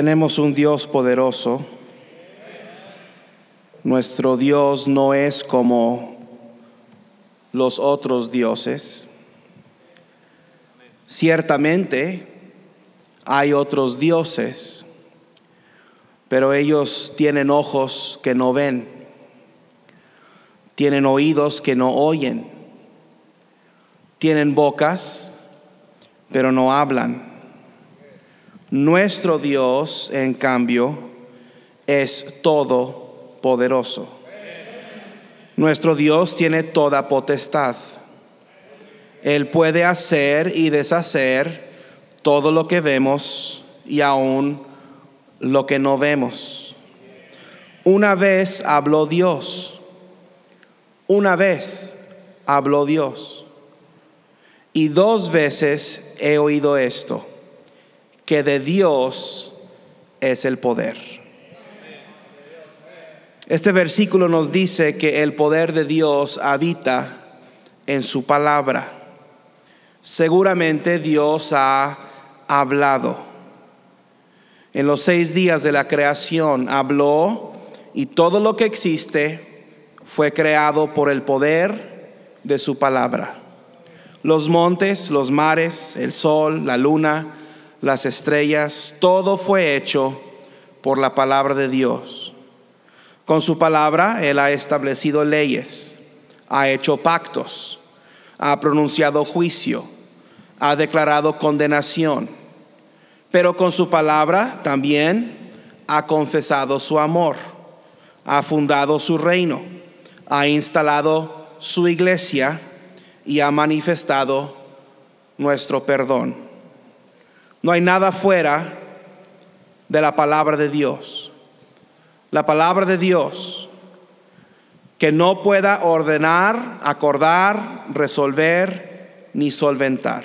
Tenemos un Dios poderoso. Nuestro Dios no es como los otros dioses. Ciertamente hay otros dioses, pero ellos tienen ojos que no ven, tienen oídos que no oyen, tienen bocas, pero no hablan. Nuestro Dios, en cambio, es todopoderoso. Nuestro Dios tiene toda potestad. Él puede hacer y deshacer todo lo que vemos y aún lo que no vemos. Una vez habló Dios. Una vez habló Dios. Y dos veces he oído esto que de Dios es el poder. Este versículo nos dice que el poder de Dios habita en su palabra. Seguramente Dios ha hablado. En los seis días de la creación habló y todo lo que existe fue creado por el poder de su palabra. Los montes, los mares, el sol, la luna, las estrellas, todo fue hecho por la palabra de Dios. Con su palabra Él ha establecido leyes, ha hecho pactos, ha pronunciado juicio, ha declarado condenación, pero con su palabra también ha confesado su amor, ha fundado su reino, ha instalado su iglesia y ha manifestado nuestro perdón. No hay nada fuera de la palabra de Dios. La palabra de Dios que no pueda ordenar, acordar, resolver ni solventar.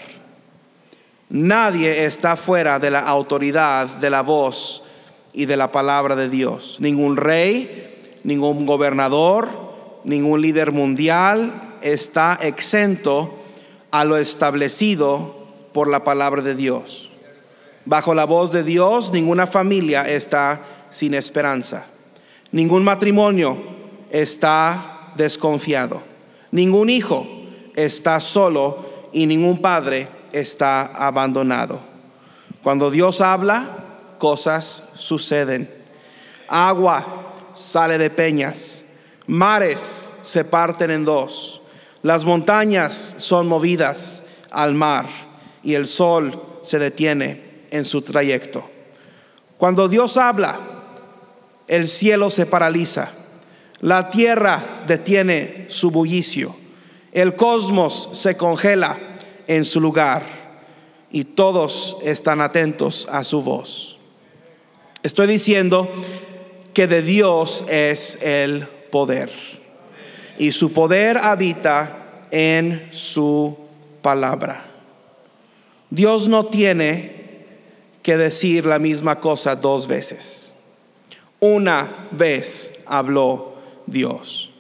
Nadie está fuera de la autoridad de la voz y de la palabra de Dios. Ningún rey, ningún gobernador, ningún líder mundial está exento a lo establecido por la palabra de Dios. Bajo la voz de Dios, ninguna familia está sin esperanza. Ningún matrimonio está desconfiado. Ningún hijo está solo y ningún padre está abandonado. Cuando Dios habla, cosas suceden. Agua sale de peñas, mares se parten en dos, las montañas son movidas al mar y el sol se detiene en su trayecto. Cuando Dios habla, el cielo se paraliza, la tierra detiene su bullicio, el cosmos se congela en su lugar y todos están atentos a su voz. Estoy diciendo que de Dios es el poder y su poder habita en su palabra. Dios no tiene que decir la misma cosa dos veces. Una vez habló Dios.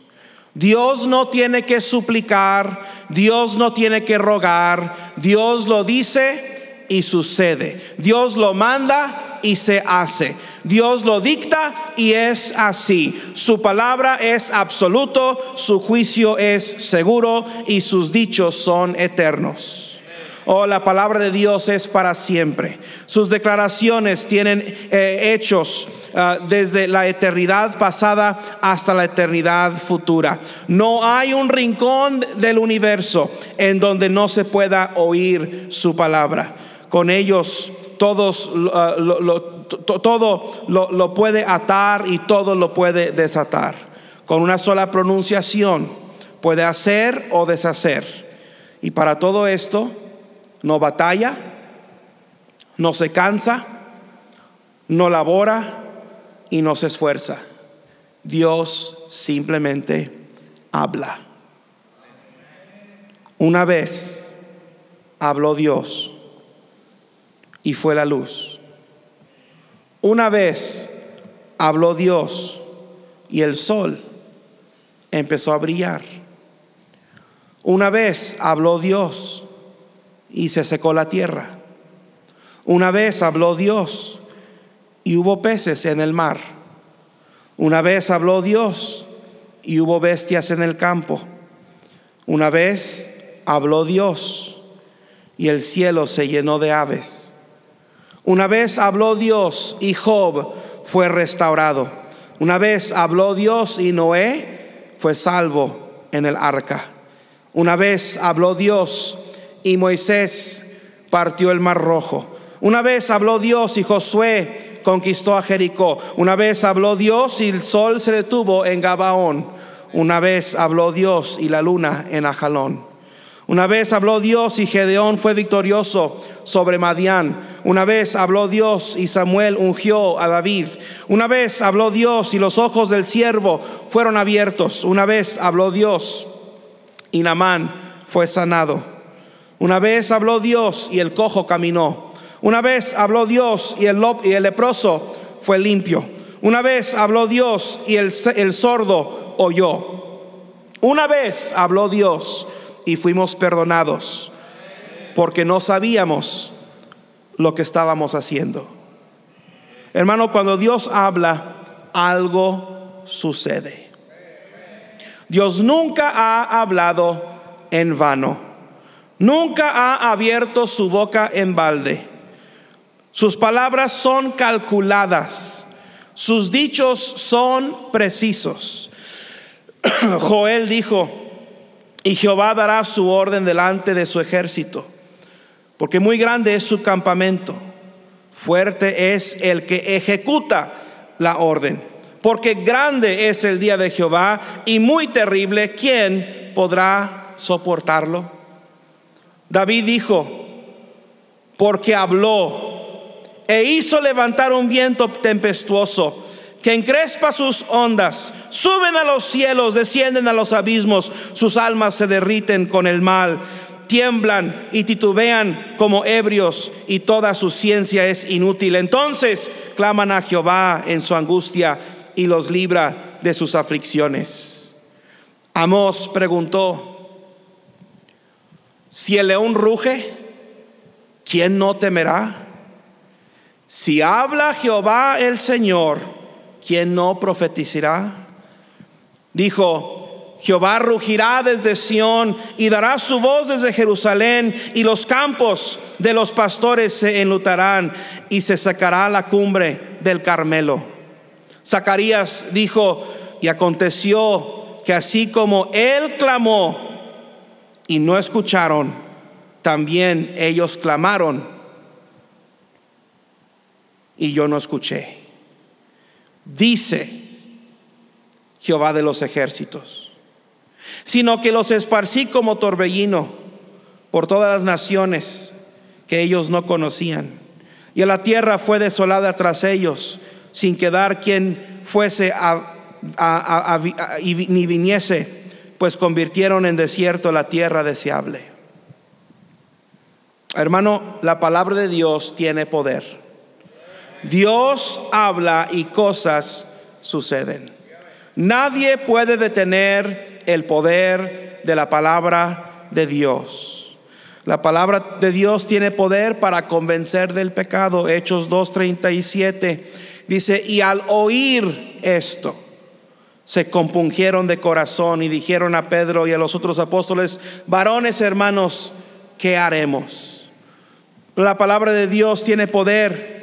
Dios no tiene que suplicar, Dios no tiene que rogar, Dios lo dice y sucede. Dios lo manda y se hace. Dios lo dicta y es así. Su palabra es absoluto, su juicio es seguro y sus dichos son eternos. Oh, la palabra de Dios es para siempre. Sus declaraciones tienen eh, hechos ah, desde la eternidad pasada hasta la eternidad futura. No hay un rincón del universo en donde no se pueda oír su palabra. Con ellos todos ah, todo lo puede atar y todo lo puede desatar. Con una sola pronunciación puede hacer o deshacer. Y para todo esto no batalla, no se cansa, no labora y no se esfuerza. Dios simplemente habla. Una vez habló Dios y fue la luz. Una vez habló Dios y el sol empezó a brillar. Una vez habló Dios y se secó la tierra. Una vez habló Dios y hubo peces en el mar. Una vez habló Dios y hubo bestias en el campo. Una vez habló Dios y el cielo se llenó de aves. Una vez habló Dios y Job fue restaurado. Una vez habló Dios y Noé fue salvo en el arca. Una vez habló Dios y Moisés partió el mar rojo. Una vez habló Dios y Josué conquistó a Jericó. Una vez habló Dios y el sol se detuvo en Gabaón. Una vez habló Dios y la luna en Ajalón. Una vez habló Dios y Gedeón fue victorioso sobre Madián. Una vez habló Dios y Samuel ungió a David. Una vez habló Dios y los ojos del siervo fueron abiertos. Una vez habló Dios y Namán fue sanado. Una vez habló Dios y el cojo caminó. Una vez habló Dios y el, y el leproso fue limpio. Una vez habló Dios y el, el sordo oyó. Una vez habló Dios y fuimos perdonados porque no sabíamos lo que estábamos haciendo. Hermano, cuando Dios habla, algo sucede. Dios nunca ha hablado en vano. Nunca ha abierto su boca en balde. Sus palabras son calculadas. Sus dichos son precisos. Joel dijo, y Jehová dará su orden delante de su ejército, porque muy grande es su campamento, fuerte es el que ejecuta la orden. porque grande es el día de Jehová y muy terrible, ¿quién podrá soportarlo? David dijo, porque habló e hizo levantar un viento tempestuoso que encrespa sus ondas, suben a los cielos, descienden a los abismos, sus almas se derriten con el mal, tiemblan y titubean como ebrios y toda su ciencia es inútil. Entonces claman a Jehová en su angustia y los libra de sus aflicciones. Amós preguntó, si el león ruge, ¿quién no temerá? Si habla Jehová el Señor, ¿quién no profetizará? Dijo, Jehová rugirá desde Sión y dará su voz desde Jerusalén y los campos de los pastores se enlutarán y se sacará la cumbre del Carmelo. Zacarías dijo, y aconteció que así como él clamó y no escucharon, también ellos clamaron y yo no escuché. Dice Jehová de los ejércitos, sino que los esparcí como torbellino por todas las naciones que ellos no conocían. Y a la tierra fue desolada tras ellos sin quedar quien fuese ni viniese, pues convirtieron en desierto la tierra deseable. Hermano, la palabra de Dios tiene poder. Dios habla y cosas suceden. Nadie puede detener el poder de la palabra de Dios. La palabra de Dios tiene poder para convencer del pecado. Hechos 2.37 Dice, y al oír esto, se compungieron de corazón y dijeron a Pedro y a los otros apóstoles, varones hermanos, ¿qué haremos? La palabra de Dios tiene poder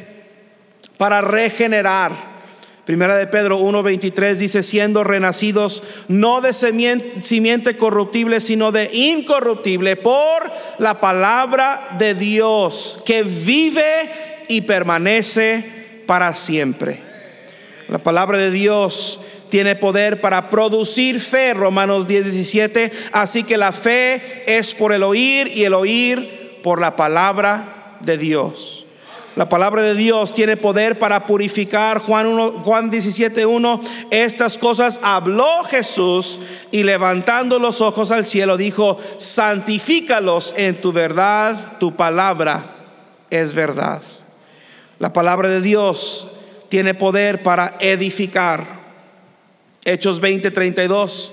para regenerar. Primera de Pedro 1:23 dice, siendo renacidos no de simiente corruptible, sino de incorruptible, por la palabra de Dios, que vive y permanece para siempre. La palabra de Dios tiene poder para producir fe, Romanos 10, 17. Así que la fe es por el oír y el oír por la palabra de Dios. La palabra de Dios tiene poder para purificar. Juan, 1, Juan 17, 1. Estas cosas habló Jesús y levantando los ojos al cielo dijo, santifícalos en tu verdad, tu palabra es verdad. La palabra de Dios tiene poder para edificar. Hechos 20, 32.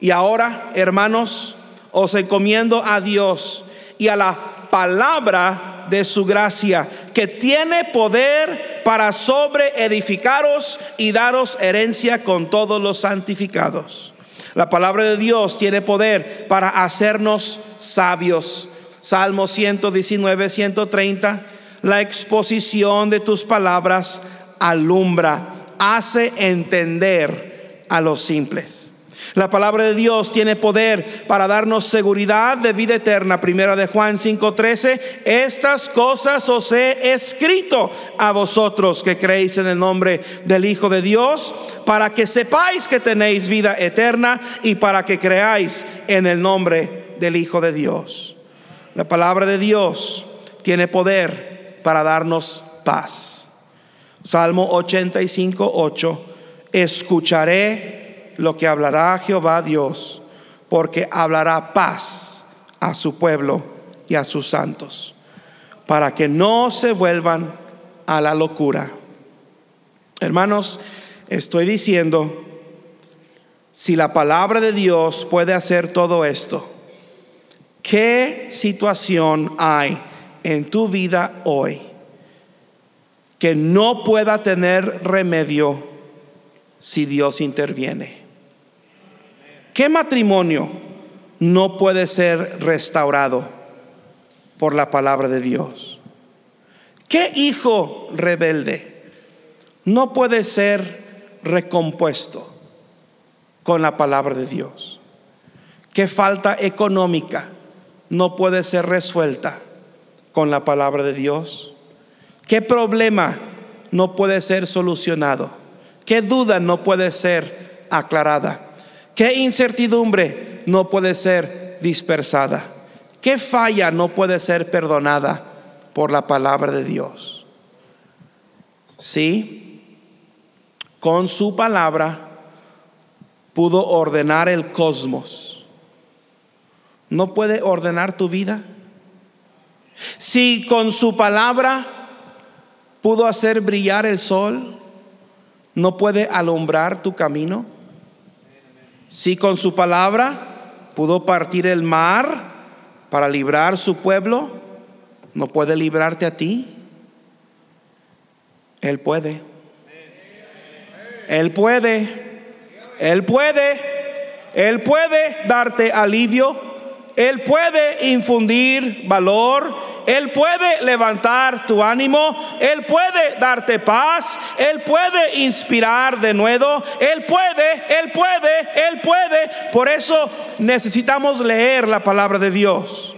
Y ahora, hermanos, os encomiendo a Dios y a la palabra de su gracia, que tiene poder para sobre edificaros y daros herencia con todos los santificados. La palabra de Dios tiene poder para hacernos sabios. Salmo 119, 130 la exposición de tus palabras alumbra, hace entender a los simples. La palabra de Dios tiene poder para darnos seguridad de vida eterna. Primera de Juan 5:13, estas cosas os he escrito a vosotros que creéis en el nombre del Hijo de Dios, para que sepáis que tenéis vida eterna y para que creáis en el nombre del Hijo de Dios. La palabra de Dios tiene poder para darnos paz. Salmo 85, 8. Escucharé lo que hablará Jehová Dios, porque hablará paz a su pueblo y a sus santos, para que no se vuelvan a la locura. Hermanos, estoy diciendo, si la palabra de Dios puede hacer todo esto, ¿qué situación hay? en tu vida hoy que no pueda tener remedio si Dios interviene? ¿Qué matrimonio no puede ser restaurado por la palabra de Dios? ¿Qué hijo rebelde no puede ser recompuesto con la palabra de Dios? ¿Qué falta económica no puede ser resuelta con la palabra de Dios? ¿Qué problema no puede ser solucionado ¿Qué duda no puede ser aclarada? ¿Qué incertidumbre no puede ser dispersada? ¿Qué falla no puede ser perdonada por la palabra de Dios? Sí, con su palabra pudo ordenar el cosmos. ¿No puede ordenar tu vida? Si con su palabra pudo hacer brillar el sol, ¿no puede alumbrar tu camino? Si con su palabra pudo partir el mar para librar su pueblo, ¿no puede librarte a ti? Él puede. Él puede. Él puede. Él puede darte alivio. Él puede infundir valor. Él puede levantar tu ánimo, Él puede darte paz, Él puede inspirar de nuevo, Él puede, Él puede, Él puede. Por eso necesitamos leer la palabra de Dios.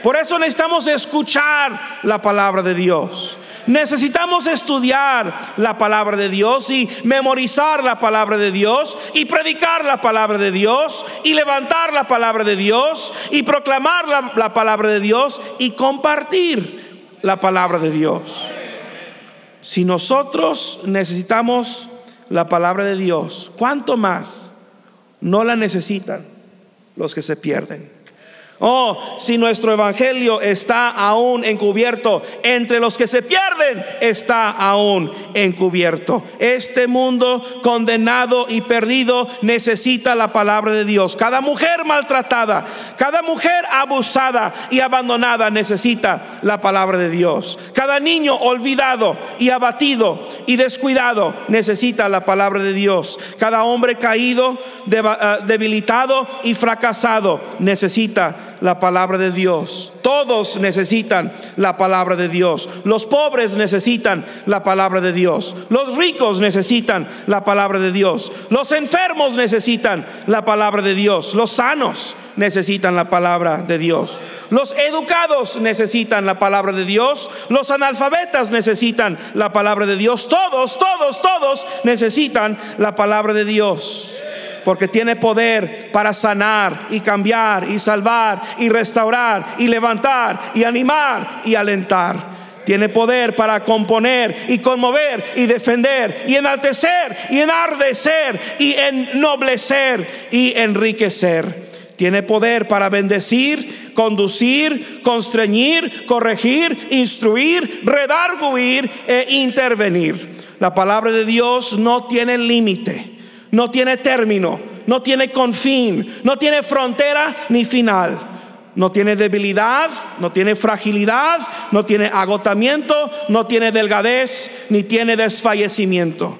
Por eso necesitamos escuchar la palabra de Dios. Necesitamos estudiar la palabra de Dios y memorizar la palabra de Dios y predicar la palabra de Dios y levantar la palabra de Dios y proclamar la, palabra de Dios y compartir la palabra de Dios. Si nosotros necesitamos la palabra de Dios, ¿cuánto más no la necesitan los que se pierden? Oh, si nuestro evangelio está aún encubierto, entre los que se pierden está aún encubierto. Este mundo condenado y perdido necesita la palabra de Dios. Cada mujer maltratada, cada mujer abusada y abandonada necesita la palabra de Dios. Cada niño olvidado y abatido y descuidado necesita la palabra de Dios. Cada hombre caído, eh, debilitado y fracasado necesita la palabra de Dios. Todos necesitan la palabra de Dios. Los pobres necesitan la palabra de Dios. Los ricos necesitan la palabra de Dios. Los enfermos necesitan la palabra de Dios. Los sanos necesitan la palabra de Dios. Los educados necesitan la palabra de Dios. Los analfabetas necesitan la palabra de Dios. Todos, todos, todos necesitan la palabra de Dios porque tiene poder para sanar y cambiar y salvar y restaurar y levantar y animar y alentar. Tiene poder para componer y conmover y defender y enaltecer y enardecer y ennoblecer y enriquecer. Tiene poder para bendecir, conducir, constreñir, corregir, instruir, redarguir e intervenir. La palabra de Dios no tiene límite no tiene término, no tiene confín, no tiene frontera ni final. No tiene debilidad, no tiene fragilidad, no tiene agotamiento, no tiene delgadez, ni tiene desfallecimiento.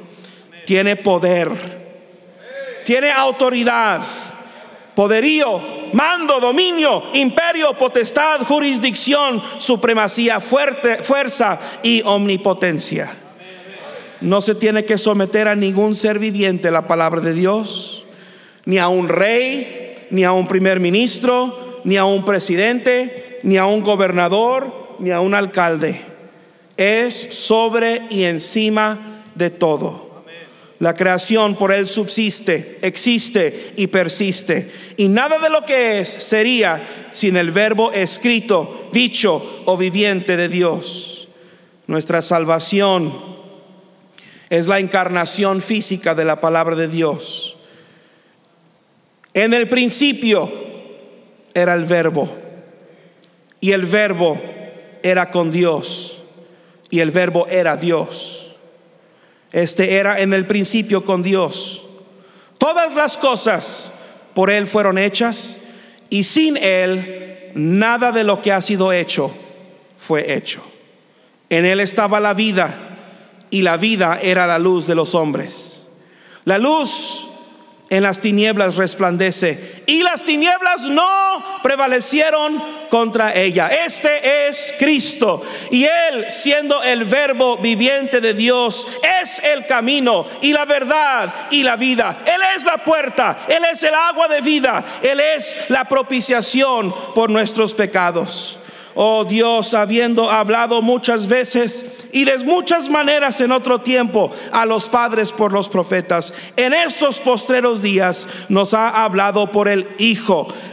Tiene poder, tiene autoridad, poderío, mando, dominio, imperio, potestad, jurisdicción, supremacía, fuerte, fuerza y omnipotencia no se tiene que someter a ningún ser viviente la palabra de Dios, ni a un rey, ni a un primer ministro, ni a un presidente, ni a un gobernador, ni a un alcalde. Es sobre y encima de todo. La creación por él subsiste, existe y persiste. Y nada de lo que es sería sin el verbo escrito, dicho o viviente de Dios. Nuestra salvación es la encarnación física de la palabra de Dios. En el principio era el verbo y el verbo era con Dios y el verbo era Dios. Este era en el principio con Dios. Todas las cosas por Él fueron hechas y sin Él nada de lo que ha sido hecho fue hecho. En Él estaba la vida y la vida era la luz de los hombres. La luz en las tinieblas resplandece y las tinieblas no prevalecieron contra ella. Este es Cristo y Él siendo el verbo viviente de Dios es el camino y la verdad y la vida. Él es la puerta, Él es el agua de vida, Él es la propiciación por nuestros pecados. Oh Dios, habiendo hablado muchas veces y de muchas maneras en otro tiempo a los padres por los profetas, en estos postreros días nos ha hablado por el Hijo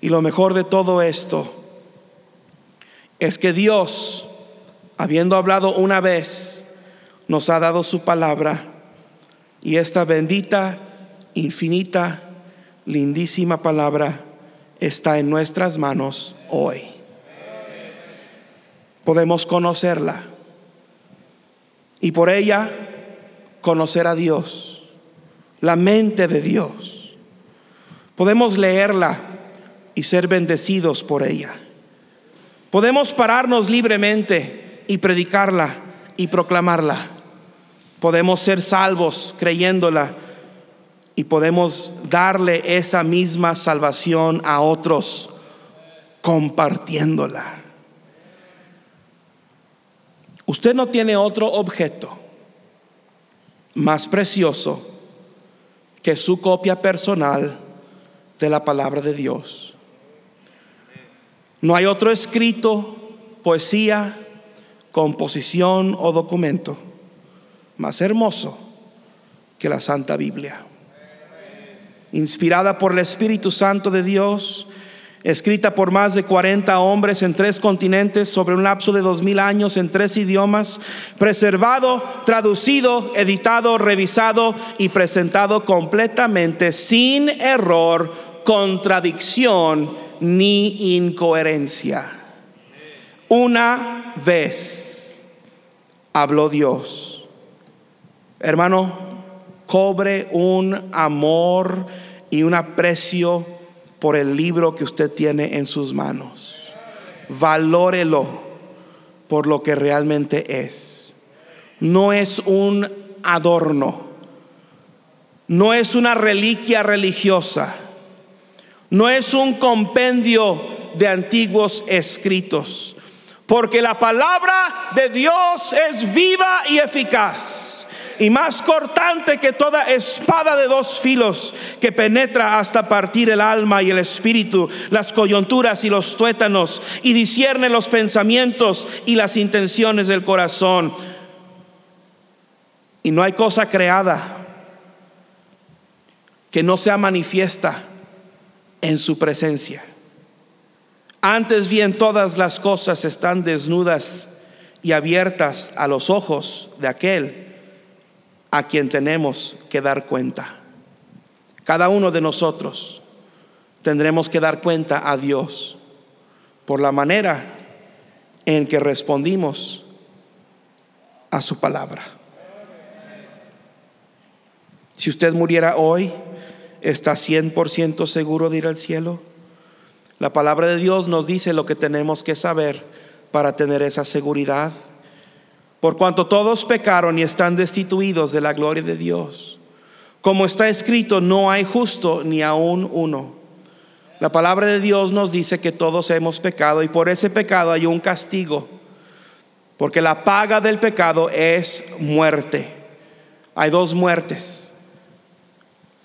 y lo mejor de todo esto es que Dios, habiendo hablado una vez, nos ha dado su palabra y esta bendita, infinita, lindísima palabra está en nuestras manos hoy. Podemos conocerla y por ella conocer a Dios, la mente de Dios Podemos leerla y ser bendecidos por ella. Podemos pararnos libremente y predicarla y proclamarla. Podemos ser salvos creyéndola y podemos darle esa misma salvación a otros compartiéndola. Usted no tiene otro objeto más precioso que su copia personal de la palabra de Dios. No hay otro escrito, poesía, composición o documento más hermoso que la Santa Biblia. Inspirada por el Espíritu Santo de Dios, escrita por más de 40 hombres en tres continentes sobre un lapso de dos mil años en tres idiomas, preservado, traducido, editado, revisado y presentado completamente sin error, contradicción ni incoherencia. Una vez habló Dios. Hermano, cobre un amor y un aprecio por el libro que usted tiene en sus manos. Valórelo por lo que realmente es. No es un adorno. No es una reliquia religiosa no es un compendio de antiguos escritos, porque la palabra de Dios es viva y eficaz y más cortante que toda espada de dos filos que penetra hasta partir el alma y el espíritu, las coyunturas y los tuétanos, y discierne los pensamientos y las intenciones del corazón. Y no hay cosa creada que no sea manifiesta en su presencia. Antes bien todas las cosas están desnudas y abiertas a los ojos de aquel a quien tenemos que dar cuenta. Cada uno de nosotros tendremos que dar cuenta a Dios por la manera en que respondimos a su palabra. Si usted muriera hoy, ¿Está 100% seguro de ir al cielo? La palabra de Dios nos dice lo que tenemos que saber para tener esa seguridad. Por cuanto todos pecaron y están destituidos de la gloria de Dios. Como está escrito, no hay justo ni aún uno. La palabra de Dios nos dice que todos hemos pecado y por ese pecado hay un castigo. Porque la paga del pecado es muerte. Hay dos muertes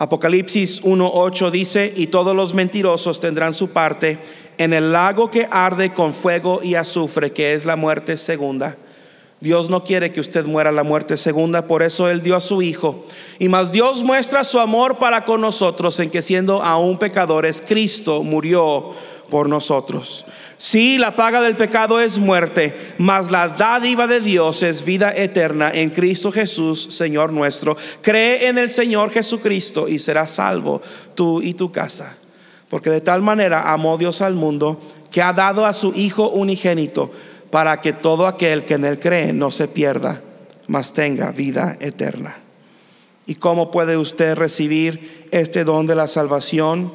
Apocalipsis 1.8 dice, y todos los mentirosos tendrán su parte en el lago que arde con fuego y azufre, que es la muerte segunda. Dios no quiere que usted muera la muerte segunda, por eso Él dio a su Hijo. Y más Dios muestra su amor para con nosotros en que siendo aún pecadores, Cristo murió por nosotros. Sí, la paga del pecado es muerte, mas la dádiva de Dios es vida eterna en Cristo Jesús, Señor nuestro. Cree en el Señor Jesucristo y serás salvo tú y tu casa. Porque de tal manera amó Dios al mundo que ha dado a su Hijo unigénito para que todo aquel que en él cree no se pierda, mas tenga vida eterna. ¿Y cómo puede usted recibir este don de la salvación?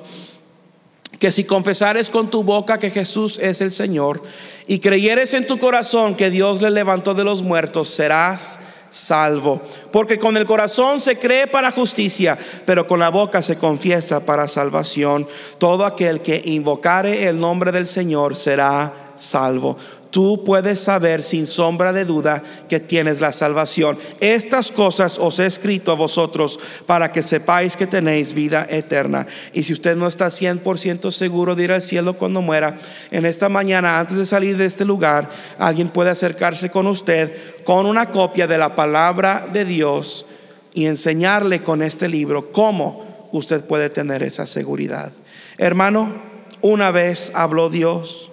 Que si confesares con tu boca que Jesús es el Señor y creyeres en tu corazón que Dios le levantó de los muertos, serás salvo. Porque con el corazón se cree para justicia, pero con la boca se confiesa para salvación. Todo aquel que invocare el nombre del Señor será salvo tú puedes saber sin sombra de duda que tienes la salvación. Estas cosas os he escrito a vosotros para que sepáis que tenéis vida eterna. Y si usted no está 100% seguro de ir al cielo cuando muera, en esta mañana, antes de salir de este lugar, alguien puede acercarse con usted con una copia de la palabra de Dios y enseñarle con este libro cómo usted puede tener esa seguridad. Hermano, una vez habló Dios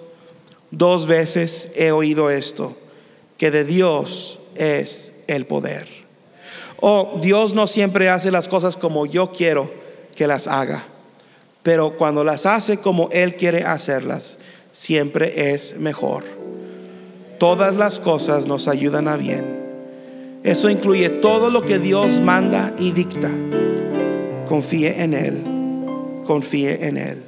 Dos veces he oído esto, que de Dios es el poder. Oh, Dios no siempre hace las cosas como yo quiero que las haga, pero cuando las hace como Él quiere hacerlas, siempre es mejor. Todas las cosas nos ayudan a bien. Eso incluye todo lo que Dios manda y dicta. Confíe en Él, confíe en Él.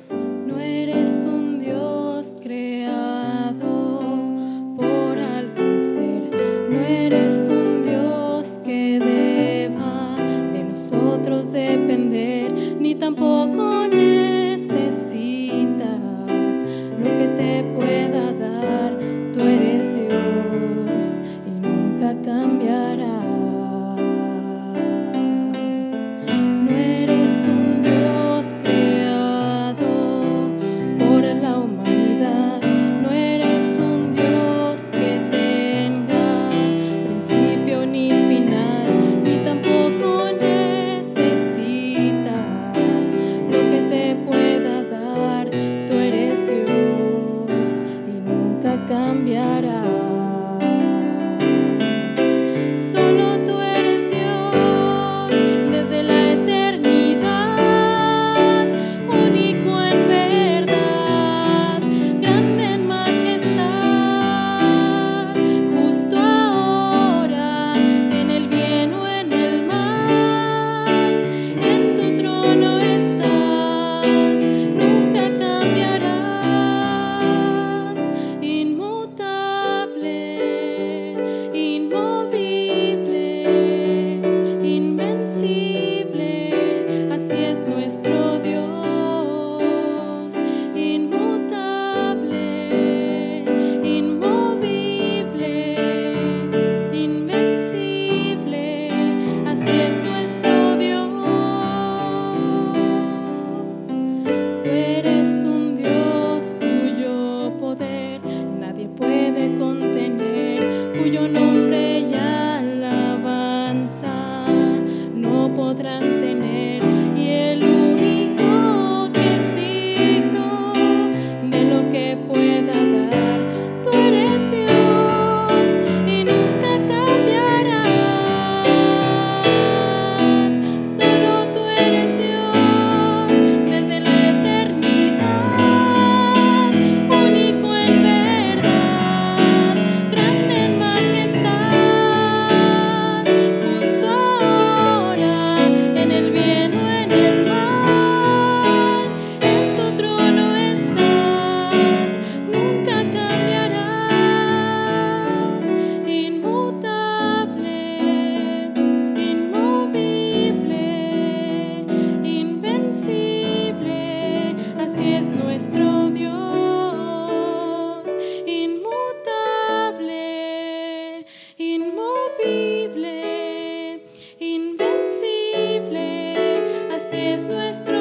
es nuestro